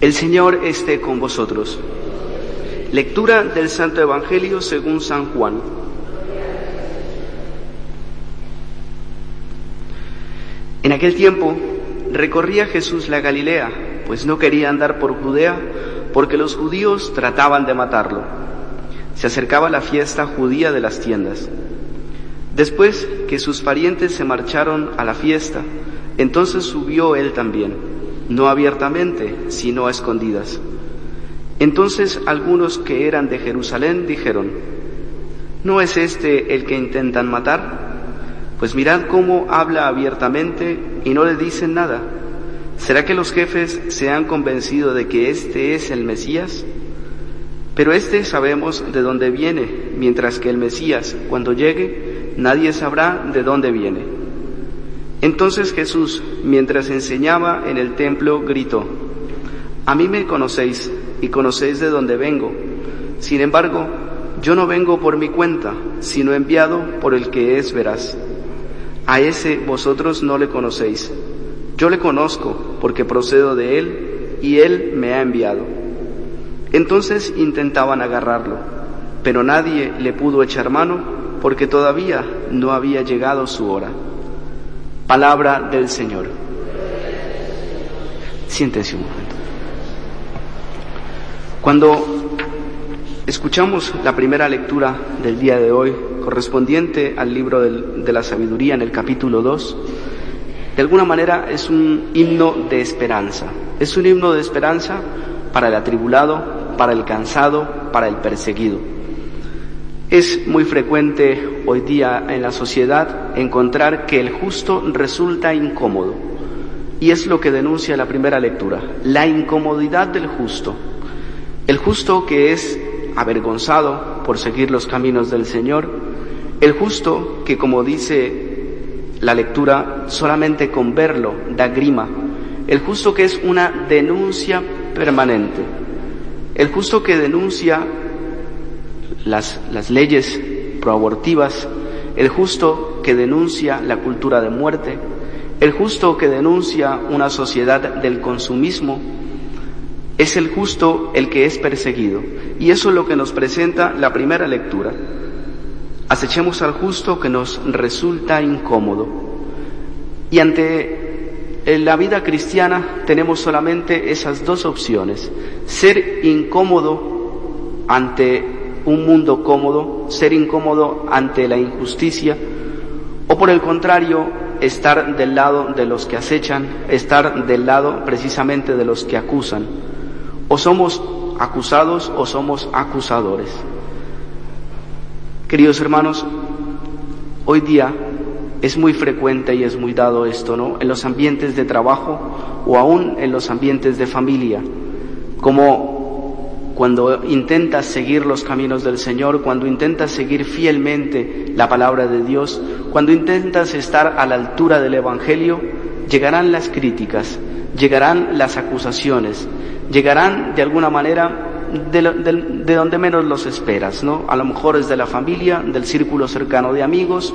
El Señor esté con vosotros. Lectura del Santo Evangelio según San Juan. En aquel tiempo recorría Jesús la Galilea, pues no quería andar por Judea, porque los judíos trataban de matarlo. Se acercaba la fiesta judía de las tiendas. Después que sus parientes se marcharon a la fiesta, entonces subió él también no abiertamente, sino a escondidas. Entonces algunos que eran de Jerusalén dijeron, ¿no es este el que intentan matar? Pues mirad cómo habla abiertamente y no le dicen nada. ¿Será que los jefes se han convencido de que este es el Mesías? Pero este sabemos de dónde viene, mientras que el Mesías, cuando llegue, nadie sabrá de dónde viene. Entonces Jesús, mientras enseñaba en el templo, gritó, A mí me conocéis y conocéis de dónde vengo. Sin embargo, yo no vengo por mi cuenta, sino enviado por el que es veraz. A ese vosotros no le conocéis. Yo le conozco porque procedo de él y él me ha enviado. Entonces intentaban agarrarlo, pero nadie le pudo echar mano porque todavía no había llegado su hora. Palabra del Señor. Siéntense un momento. Cuando escuchamos la primera lectura del día de hoy, correspondiente al libro de la sabiduría en el capítulo 2, de alguna manera es un himno de esperanza. Es un himno de esperanza para el atribulado, para el cansado, para el perseguido. Es muy frecuente hoy día en la sociedad encontrar que el justo resulta incómodo. Y es lo que denuncia la primera lectura, la incomodidad del justo. El justo que es avergonzado por seguir los caminos del Señor, el justo que, como dice la lectura, solamente con verlo da grima, el justo que es una denuncia permanente, el justo que denuncia las, las leyes proabortivas, el justo que denuncia la cultura de muerte, el justo que denuncia una sociedad del consumismo, es el justo el que es perseguido. Y eso es lo que nos presenta la primera lectura. Acechemos al justo que nos resulta incómodo. Y ante la vida cristiana tenemos solamente esas dos opciones. Ser incómodo ante un mundo cómodo, ser incómodo ante la injusticia, o por el contrario, estar del lado de los que acechan, estar del lado precisamente de los que acusan. O somos acusados o somos acusadores. Queridos hermanos, hoy día es muy frecuente y es muy dado esto, ¿no? En los ambientes de trabajo o aún en los ambientes de familia, como cuando intentas seguir los caminos del Señor, cuando intentas seguir fielmente la palabra de Dios, cuando intentas estar a la altura del Evangelio, llegarán las críticas, llegarán las acusaciones, llegarán de alguna manera de, donde menos los esperas, ¿no? A lo mejor es de la familia, del círculo cercano de amigos,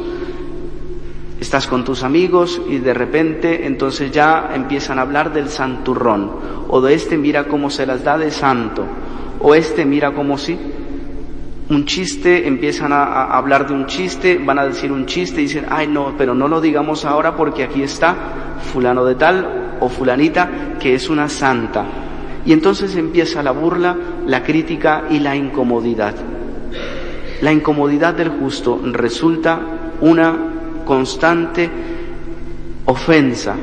estás con tus amigos y de repente entonces ya empiezan a hablar del santurrón o de este mira cómo se las da de santo o este mira como si un chiste, empiezan a, hablar de un chiste, van a decir un chiste y dicen, ay no, pero no lo digamos ahora porque aquí está fulano de tal o fulanita que es una santa. Y entonces empieza la burla, la crítica y la incomodidad. La incomodidad del justo resulta una constante ofensa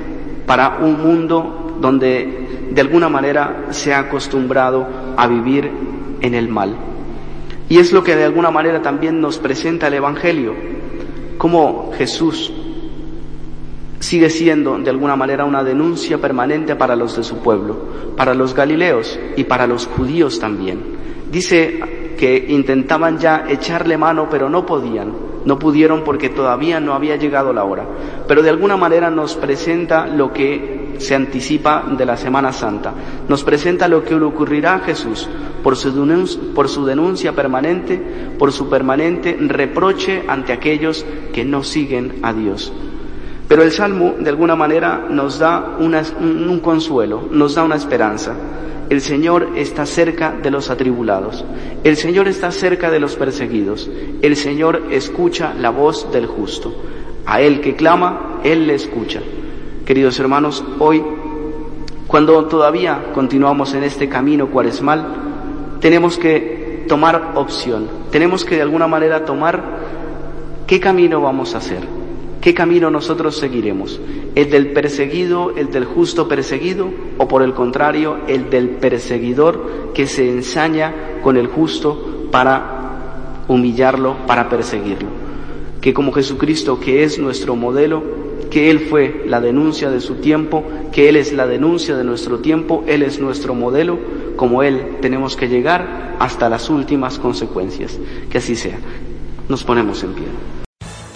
para un mundo donde de alguna manera se ha acostumbrado a vivir en el mal. Y es lo que de alguna manera también nos presenta el Evangelio, como Jesús sigue siendo de alguna manera una denuncia permanente para los de su pueblo, para los galileos y para los judíos también. Dice que intentaban ya echarle mano, pero no podían, no pudieron porque todavía no había llegado la hora. Pero de alguna manera nos presenta lo que se anticipa de la Semana Santa, nos presenta lo que le ocurrirá a Jesús por su, denuncia, permanente, por su permanente reproche ante aquellos que no siguen a Dios. Pero el Salmo, de alguna manera, nos da un, consuelo, nos da una esperanza. El Señor está cerca de los atribulados. El Señor está cerca de los perseguidos. El Señor escucha la voz del justo. A Él que clama, Él le escucha. Queridos hermanos, hoy, cuando todavía continuamos en este camino cuaresmal, tenemos que tomar opción. Tenemos que de alguna manera tomar qué camino vamos a hacer. ¿Qué camino nosotros seguiremos? ¿El del perseguido, el del justo perseguido? ¿O por el contrario, el del perseguidor que se ensaña con el justo para humillarlo, para perseguirlo? Que como Jesucristo, que es nuestro modelo, que Él fue la denuncia de su tiempo, que Él es la denuncia de nuestro tiempo, Él es nuestro modelo, como Él tenemos que llegar hasta las últimas consecuencias. Que así sea. Nos ponemos en pie.